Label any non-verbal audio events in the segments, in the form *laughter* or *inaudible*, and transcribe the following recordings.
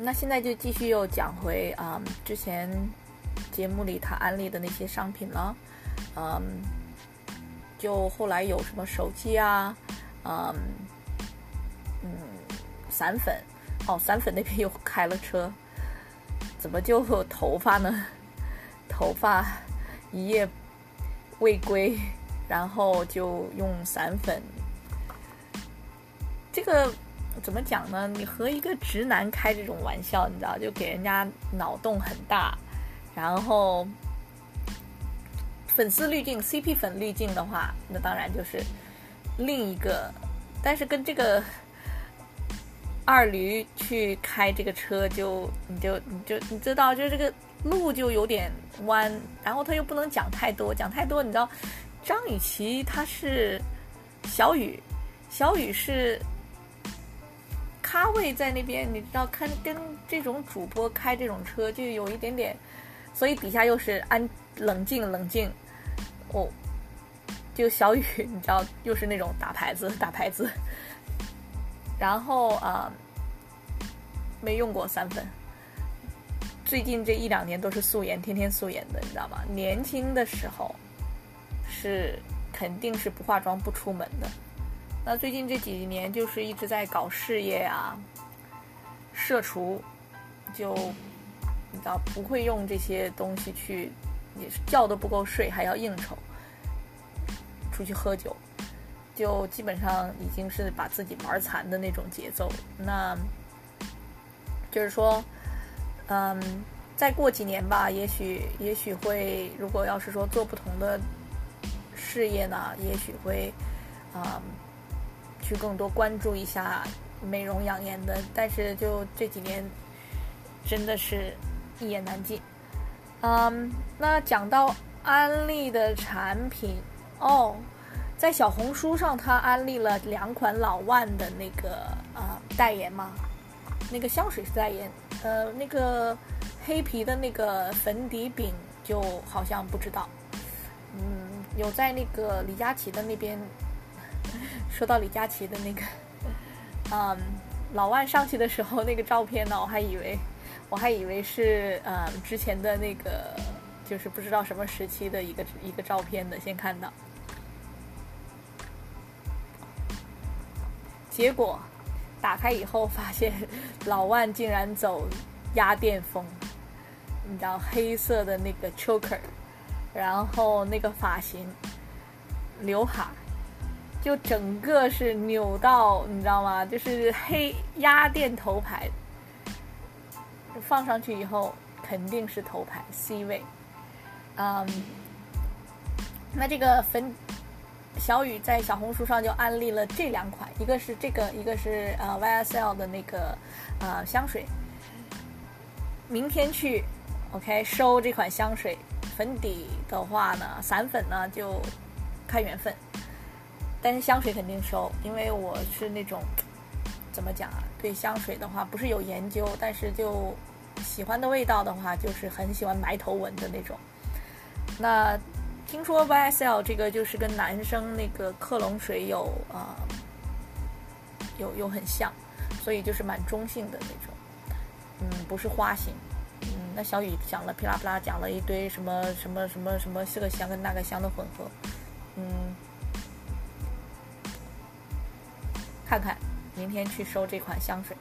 那现在就继续又讲回啊、之前节目里他安利的那些商品了，嗯，就后来有什么手机啊，嗯嗯，散粉，哦，散粉那边又开了车，怎么就头发呢？*laughs* 头发一夜未归，然后就用散粉，这个。怎么讲呢？你和一个直男开这种玩笑，你知道，就给人家脑洞很大。然后粉丝滤镜、CP 粉滤镜的话，那当然就是另一个。但是跟这个 *laughs* 二驴去开这个车就，你就你就你知道，就这个路就有点弯，然后他又不能讲太多，讲太多，你知道，张雨绮她是小雨，小雨是。咖位在那边，你知道，看跟这种主播开这种车就有一点点，所以底下又是安冷静冷静，哦，就小雨，你知道，又是那种打牌子打牌子，*laughs* 然后啊，没用过散粉，最近这一两年都是素颜，天天素颜的，你知道吗？年轻的时候是肯定是不化妆不出门的。那最近这几年就是一直在搞事业啊，社畜，就你知道不会用这些东西去，也是觉都不够睡，还要应酬，出去喝酒，就基本上已经是把自己玩残的那种节奏。那就是说，嗯，再过几年吧，也许也许会，如果要是说做不同的事业呢，也许会，啊。去更多关注一下美容养颜的，但是就这几年真的是一言难尽。嗯，那讲到安利的产品哦，在小红书上他安利了两款老万的那个呃代言吗？那个香水是代言，呃，那个黑皮的那个粉底饼就好像不知道。嗯，有在那个李佳琦的那边。说到李佳琦的那个，*laughs* 嗯，老万上去的时候那个照片呢，我还以为，我还以为是嗯之前的那个，就是不知道什么时期的一个一个照片的，先看到，结果打开以后发现老万竟然走压店风，你知道黑色的那个 choker，然后那个发型，刘海。就整个是扭到，你知道吗？就是黑压店头牌，放上去以后肯定是头牌 C 位。嗯，那这个粉小雨在小红书上就安利了这两款，一个是这个，一个是呃 YSL 的那个呃香水。明天去 OK 收这款香水，粉底的话呢，散粉呢就看缘分。但是香水肯定收，因为我是那种怎么讲啊？对香水的话不是有研究，但是就喜欢的味道的话，就是很喜欢埋头闻的那种。那听说 YSL 这个就是跟男生那个克隆水有啊有有很像，所以就是蛮中性的那种，嗯，不是花型。嗯，那小雨讲了噼啦啪啦讲了一堆什么什么什么什么这个香跟那个香的混合，嗯。看看，明天去收这款香水，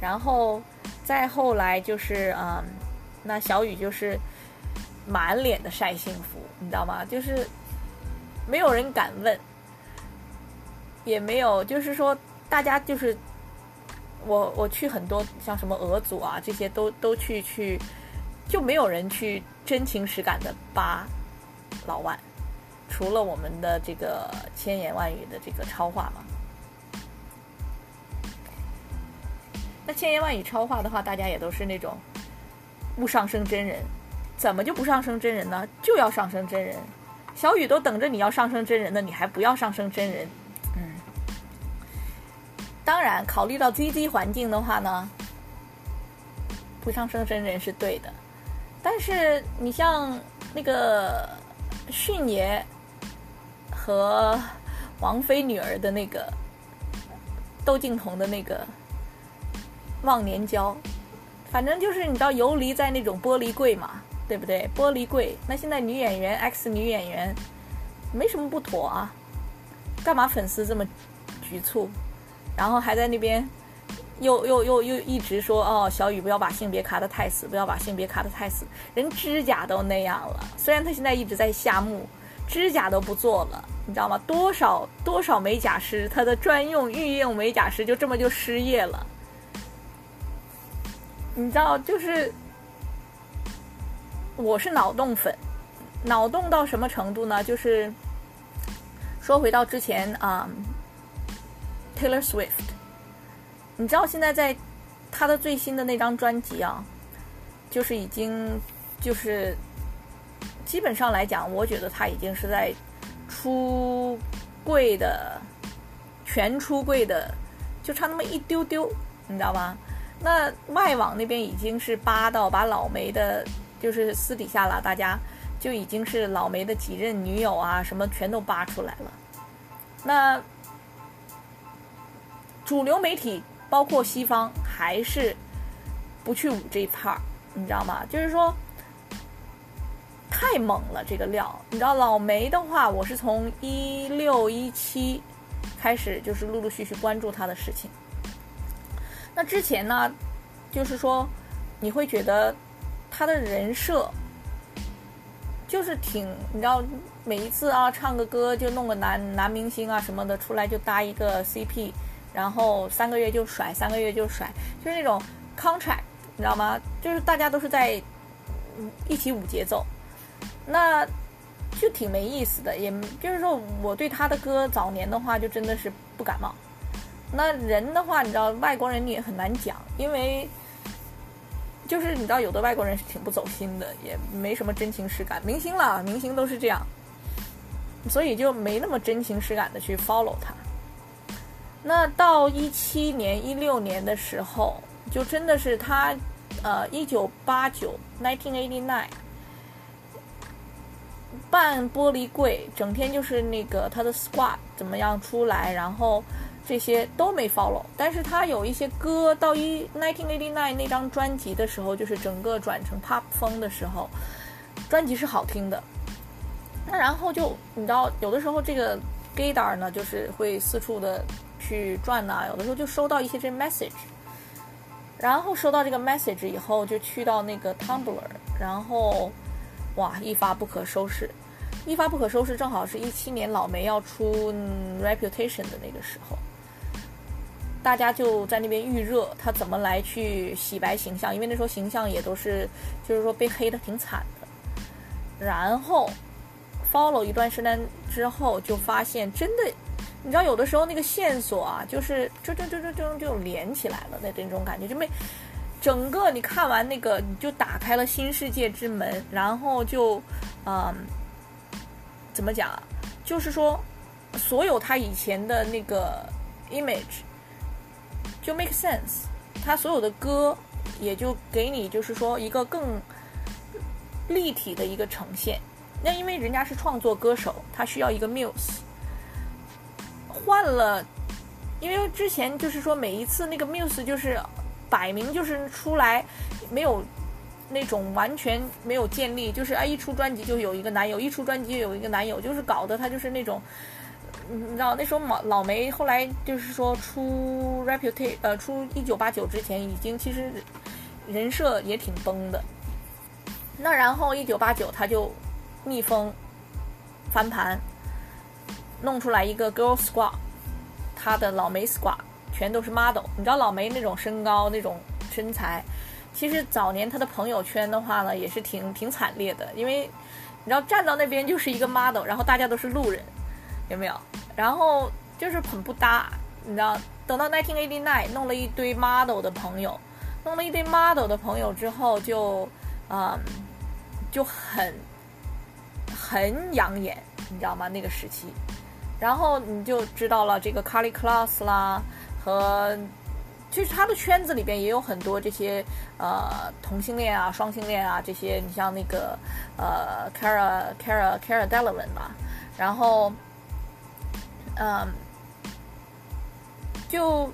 然后再后来就是嗯，那小雨就是满脸的晒幸福，你知道吗？就是没有人敢问，也没有，就是说大家就是我我去很多像什么俄组啊这些都都去去，就没有人去真情实感的扒老万，除了我们的这个千言万语的这个超话嘛。那千言万语超话的话，大家也都是那种不上升真人，怎么就不上升真人呢？就要上升真人，小雨都等着你要上升真人呢，你还不要上升真人？嗯，当然，考虑到 ZZ 环境的话呢，不上升真人是对的，但是你像那个迅爷和王菲女儿的那个窦靖童的那个。忘年交，反正就是你知道游离在那种玻璃柜嘛，对不对？玻璃柜。那现在女演员 X 女演员没什么不妥啊，干嘛粉丝这么局促？然后还在那边又又又又一直说哦，小雨不要把性别卡的太死，不要把性别卡的太死。人指甲都那样了，虽然他现在一直在下墓，指甲都不做了，你知道吗？多少多少美甲师，他的专用御用美甲师就这么就失业了。你知道，就是我是脑洞粉，脑洞到什么程度呢？就是说回到之前啊，Taylor Swift，你知道现在在他的最新的那张专辑啊，就是已经就是基本上来讲，我觉得他已经是在出柜的全出柜的，就差那么一丢丢，你知道吗？那外网那边已经是扒到把老梅的，就是私底下了，大家就已经是老梅的几任女友啊，什么全都扒出来了。那主流媒体包括西方还是不去捂这一儿，你知道吗？就是说太猛了这个料。你知道老梅的话，我是从一六一七开始就是陆陆续续关注他的事情。那之前呢，就是说，你会觉得他的人设就是挺，你知道，每一次啊唱个歌就弄个男男明星啊什么的出来就搭一个 CP，然后三个月就甩，三个月就甩，就是那种 contract，你知道吗？就是大家都是在一起舞节奏，那就挺没意思的。也就是说，我对他的歌早年的话就真的是不感冒。那人的话，你知道，外国人你也很难讲，因为就是你知道，有的外国人是挺不走心的，也没什么真情实感。明星了，明星都是这样，所以就没那么真情实感的去 follow 他。那到一七年、一六年的时候，就真的是他，呃，一九八九 （nineteen eighty nine） 扮玻璃柜，整天就是那个他的 squad 怎么样出来，然后。这些都没 follow，但是他有一些歌到一 nineteen eighty nine 那张专辑的时候，就是整个转成 pop 风的时候，专辑是好听的。那然后就你知道，有的时候这个 gaydar 呢，就是会四处的去转呐，有的时候就收到一些这 message，然后收到这个 message 以后，就去到那个 tumblr，然后哇，一发不可收拾。一发不可收拾，正好是一七年老梅要出 reputation 的那个时候。大家就在那边预热，他怎么来去洗白形象？因为那时候形象也都是，就是说被黑的挺惨的。然后 follow 一段时间之后，就发现真的，你知道有的时候那个线索啊，就是就就就就就就连起来了，那那种感觉就没整个你看完那个，你就打开了新世界之门，然后就嗯，怎么讲啊？就是说所有他以前的那个 image。就 make sense，他所有的歌也就给你就是说一个更立体的一个呈现。那因为人家是创作歌手，他需要一个 muse。换了，因为之前就是说每一次那个 muse 就是摆明就是出来没有那种完全没有建立，就是啊一出专辑就有一个男友，一出专辑就有一个男友，就是搞得他就是那种。你知道那时候老老梅后来就是说出 reputation 呃出一九八九之前已经其实人设也挺崩的，那然后一九八九他就逆风翻盘，弄出来一个 girl squad，他的老梅 squad 全都是 model，你知道老梅那种身高那种身材，其实早年他的朋友圈的话呢也是挺挺惨烈的，因为你知道站到那边就是一个 model，然后大家都是路人。有没有？然后就是很不搭，你知道？等到 nineteen eighty nine 弄了一堆 model 的朋友，弄了一堆 model 的朋友之后，就嗯，就很很养眼，你知道吗？那个时期，然后你就知道了这个 Carly Claus 啦，和其实他的圈子里边也有很多这些呃同性恋啊、双性恋啊这些。你像那个呃 Cara Cara Cara Delevingne，然后。嗯，就，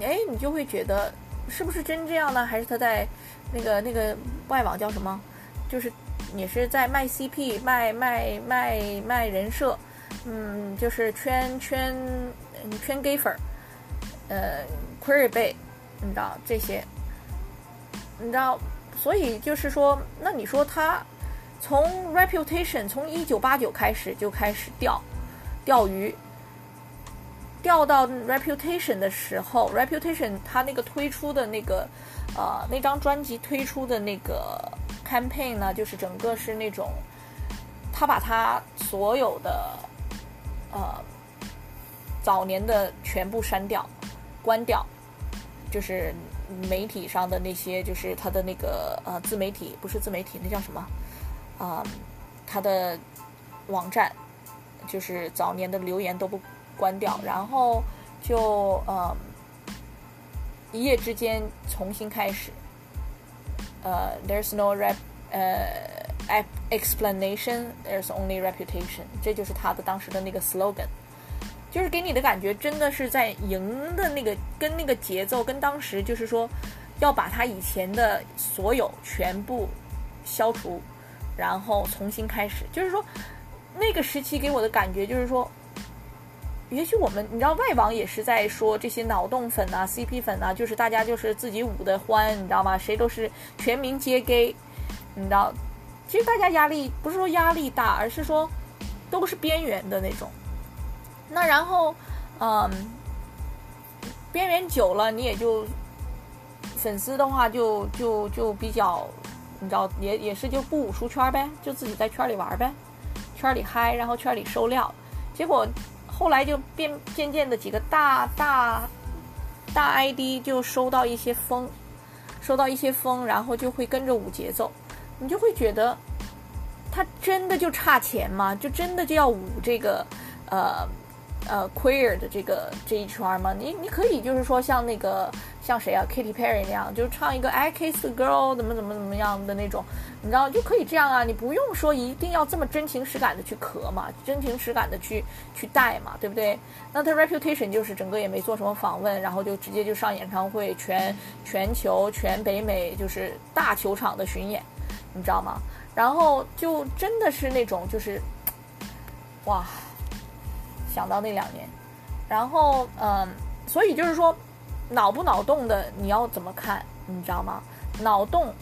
哎，你就会觉得是不是真这样呢？还是他在那个那个外网叫什么？就是也是在卖 CP、卖卖卖卖人设，嗯，就是圈圈圈 gay 粉儿，呃，queer 背，你知道这些，你知道，所以就是说，那你说他从 reputation 从一九八九开始就开始掉钓鱼。钓到 Reputation 的时候，Reputation 他那个推出的那个，呃，那张专辑推出的那个 campaign 呢，就是整个是那种，他把他所有的，呃，早年的全部删掉，关掉，就是媒体上的那些，就是他的那个呃自媒体，不是自媒体，那叫什么？啊，他的网站，就是早年的留言都不。关掉，然后就呃一夜之间重新开始。呃，there's no rep，呃，explanation，there's only reputation，这就是他的当时的那个 slogan，就是给你的感觉真的是在赢的那个跟那个节奏，跟当时就是说要把他以前的所有全部消除，然后重新开始，就是说那个时期给我的感觉就是说。也许我们，你知道，外网也是在说这些脑洞粉啊、CP 粉啊，就是大家就是自己舞的欢，你知道吗？谁都是全民皆 gay，你知道？其实大家压力不是说压力大，而是说都是边缘的那种。那然后，嗯，边缘久了，你也就粉丝的话就就就比较，你知道，也也是就不舞出圈呗，就自己在圈里玩呗，圈里嗨，然后圈里收料，结果。后来就变渐渐的几个大大大 ID 就收到一些风，收到一些风，然后就会跟着舞节奏，你就会觉得他真的就差钱吗？就真的就要舞这个呃呃 queer 的这个这一圈吗？你你可以就是说像那个。像谁啊，Katy Perry 那样，就唱一个 I Kiss the Girl 怎么怎么怎么样的那种，你知道就可以这样啊，你不用说一定要这么真情实感的去咳嘛，真情实感的去去带嘛，对不对？那他 Reputation 就是整个也没做什么访问，然后就直接就上演唱会，全全球全北美就是大球场的巡演，你知道吗？然后就真的是那种就是，哇，想到那两年，然后嗯，所以就是说。脑不脑洞的，你要怎么看？你知道吗？脑洞，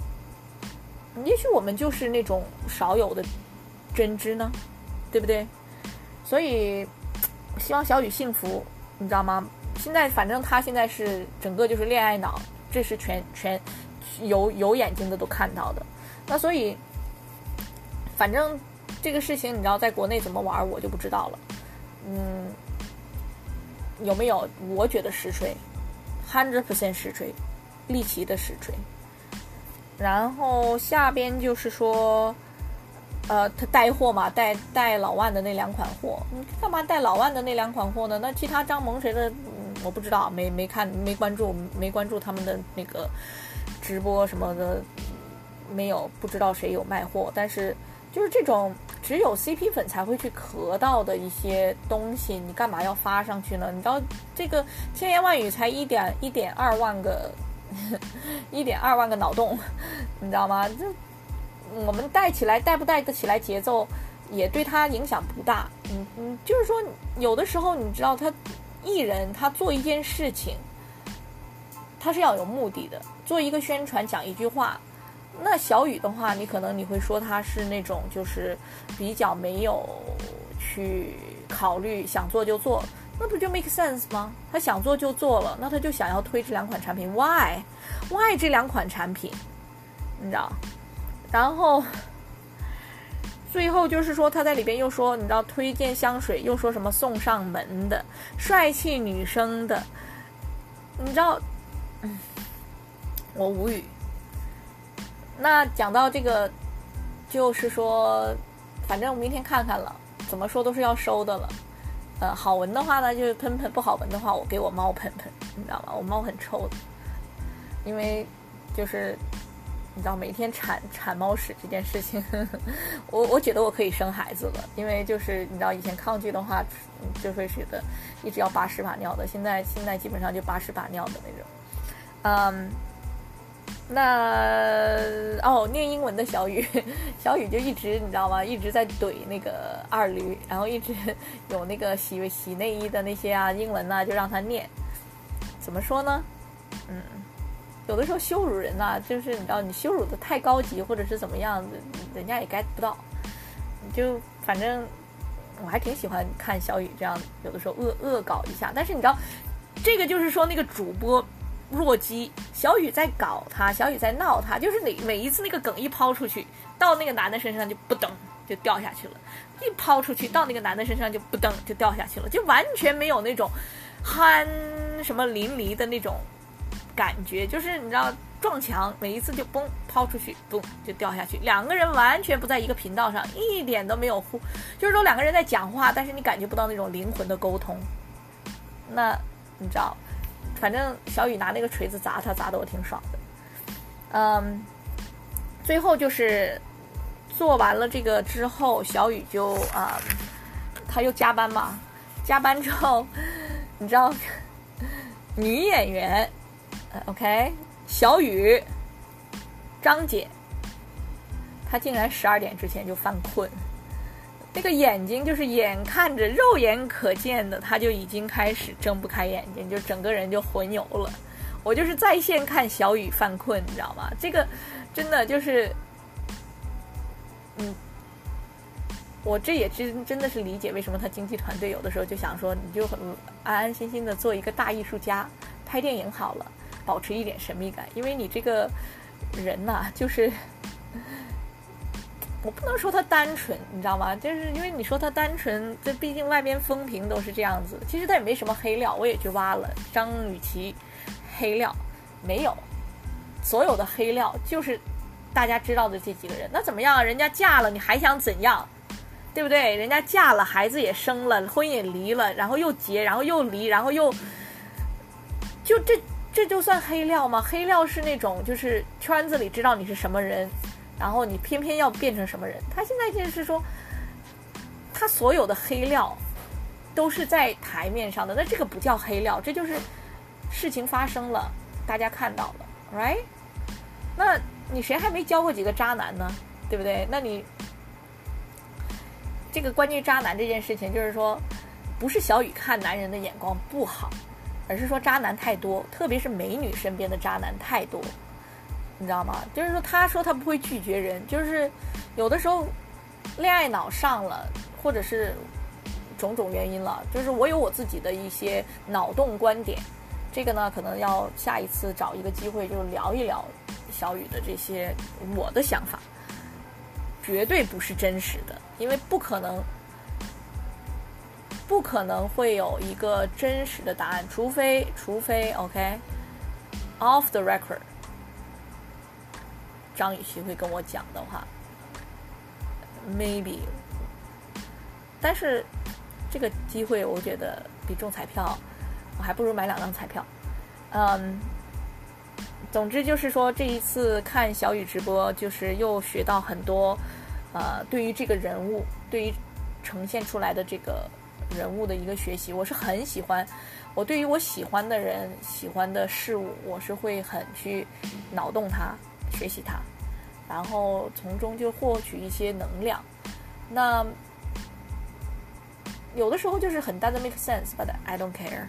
也许我们就是那种少有的真知呢，对不对？所以希望小雨幸福，你知道吗？现在反正他现在是整个就是恋爱脑，这是全全有有眼睛的都看到的。那所以，反正这个事情你知道在国内怎么玩，我就不知道了。嗯，有没有？我觉得实锤。hundred percent 实锤，利奇的实锤。然后下边就是说，呃，他带货嘛，带带老万的那两款货。你干嘛带老万的那两款货呢？那其他张萌谁的，我不知道，没没看，没关注，没关注他们的那个直播什么的，没有，不知道谁有卖货。但是就是这种。只有 CP 粉才会去磕到的一些东西，你干嘛要发上去呢？你知道这个千言万语才一点一点二万个，*laughs* 一点二万个脑洞，你知道吗？这我们带起来带不带得起来节奏，也对他影响不大。嗯嗯，就是说有的时候你知道他艺人他做一件事情，他是要有目的的，做一个宣传讲一句话。那小雨的话，你可能你会说他是那种就是比较没有去考虑，想做就做，那不就 make sense 吗？他想做就做了，那他就想要推这两款产品，why？why 这两款产品？你知道？然后最后就是说他在里边又说，你知道推荐香水，又说什么送上门的，帅气女生的，你知道？嗯，我无语。那讲到这个，就是说，反正明天看看了，怎么说都是要收的了。呃，好闻的话呢，就是喷喷；不好闻的话，我给我猫喷喷，你知道吗？我猫很臭的，因为就是你知道每天铲铲猫屎这件事情，*laughs* 我我觉得我可以生孩子了，因为就是你知道以前抗拒的话，就会觉得一直要把屎把尿的，现在现在基本上就把屎把尿的那种。嗯，那哦，念英文的小雨，*laughs* 小雨就一直你知道吗？一直在怼那个二驴，然后一直有那个洗洗内衣的那些啊英文呐，就让他念。怎么说呢？嗯，有的时候羞辱人呐，就是你知道，你羞辱的太高级，或者是怎么样，人家也 get 不到。就反正我还挺喜欢看小雨这样，有的时候恶恶搞一下。但是你知道，这个就是说那个主播。弱鸡，小雨在搞他，小雨在闹他，就是每每一次那个梗一抛出去，到那个男的身上就不噔就掉下去了，一抛出去到那个男的身上就不噔就掉下去了，就完全没有那种酣什么淋漓的那种感觉，就是你知道撞墙，每一次就嘣抛出去，嘣就掉下去，两个人完全不在一个频道上，一点都没有互，就是说两个人在讲话，但是你感觉不到那种灵魂的沟通，那你知道。反正小雨拿那个锤子砸他，砸的我挺爽的。嗯，最后就是做完了这个之后，小雨就啊，他又加班嘛。加班之后，你知道，*laughs* 女演员，OK，小雨，张姐，她竟然十二点之前就犯困。那个眼睛就是眼看着肉眼可见的，他就已经开始睁不开眼睛，就整个人就昏游了。我就是在线看小雨犯困，你知道吗？这个真的就是，嗯，我这也真真的是理解为什么他经纪团队有的时候就想说，你就很安安心心的做一个大艺术家，拍电影好了，保持一点神秘感，因为你这个人呐，就是。我不能说他单纯，你知道吗？就是因为你说他单纯，这毕竟外边风评都是这样子。其实他也没什么黑料，我也去挖了张雨绮黑料，没有，所有的黑料就是大家知道的这几个人。那怎么样？人家嫁了，你还想怎样？对不对？人家嫁了，孩子也生了，婚也离了，然后又结，然后又离，然后又就这这就算黑料吗？黑料是那种就是圈子里知道你是什么人。然后你偏偏要变成什么人？他现在就是说，他所有的黑料都是在台面上的，那这个不叫黑料，这就是事情发生了，大家看到了，right？那你谁还没交过几个渣男呢？对不对？那你这个关于渣男这件事情，就是说，不是小雨看男人的眼光不好，而是说渣男太多，特别是美女身边的渣男太多。你知道吗？就是说，他说他不会拒绝人，就是有的时候恋爱脑上了，或者是种种原因了，就是我有我自己的一些脑洞观点，这个呢，可能要下一次找一个机会就聊一聊小雨的这些我的想法，绝对不是真实的，因为不可能，不可能会有一个真实的答案，除非除非 OK，off the record。张雨绮会跟我讲的话，maybe，但是这个机会我觉得比中彩票，我还不如买两张彩票。嗯，总之就是说这一次看小雨直播，就是又学到很多，呃，对于这个人物，对于呈现出来的这个人物的一个学习，我是很喜欢。我对于我喜欢的人、喜欢的事物，我是会很去脑洞它。学习它，然后从中就获取一些能量。那有的时候就是很单的 make sense，but I don't care，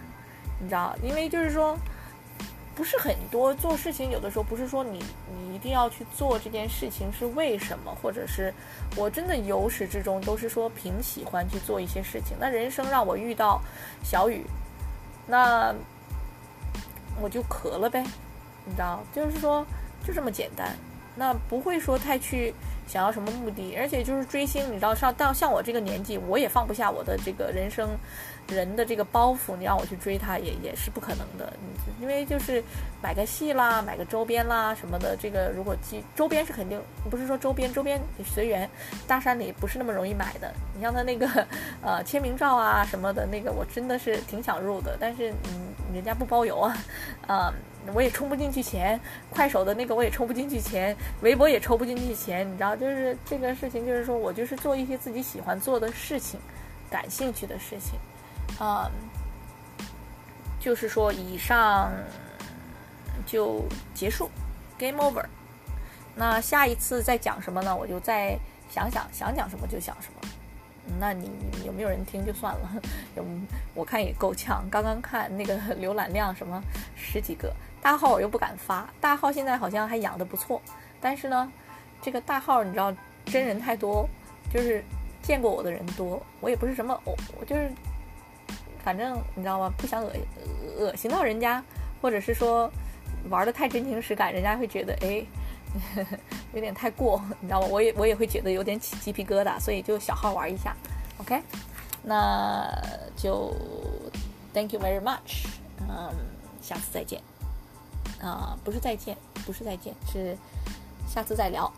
你知道？因为就是说，不是很多做事情，有的时候不是说你你一定要去做这件事情是为什么，或者是我真的由始至终都是说凭喜欢去做一些事情。那人生让我遇到小雨，那我就咳了呗，你知道？就是说。就这么简单，那不会说太去想要什么目的，而且就是追星，你知道上到像我这个年纪，我也放不下我的这个人生。人的这个包袱，你让我去追他也也是不可能的，因为就是买个戏啦，买个周边啦什么的，这个如果周周边是肯定不是说周边周边随缘，大山里不是那么容易买的。你像他那个呃签名照啊什么的，那个我真的是挺想入的，但是嗯人家不包邮啊，啊我也充不进去钱，快手的那个我也充不进去钱，微博也抽不进去钱，你知道，就是这个事情就是说我就是做一些自己喜欢做的事情，感兴趣的事情。嗯，就是说，以上就结束，game over。那下一次再讲什么呢？我就再想想，想讲什么就讲什么。那你有没有人听就算了，*laughs* 有我看也够呛。刚刚看那个浏览量什么十几个大号，我又不敢发。大号现在好像还养的不错，但是呢，这个大号你知道真人太多，就是见过我的人多，我也不是什么我我就是反正你知道吗？不想恶恶心到人家，或者是说玩的太真情实感，人家会觉得哎。*laughs* 有点太过，你知道吗？我也我也会觉得有点起鸡皮疙瘩，所以就小号玩一下，OK？那就 Thank you very much，嗯，下次再见，啊，不是再见，不是再见，是下次再聊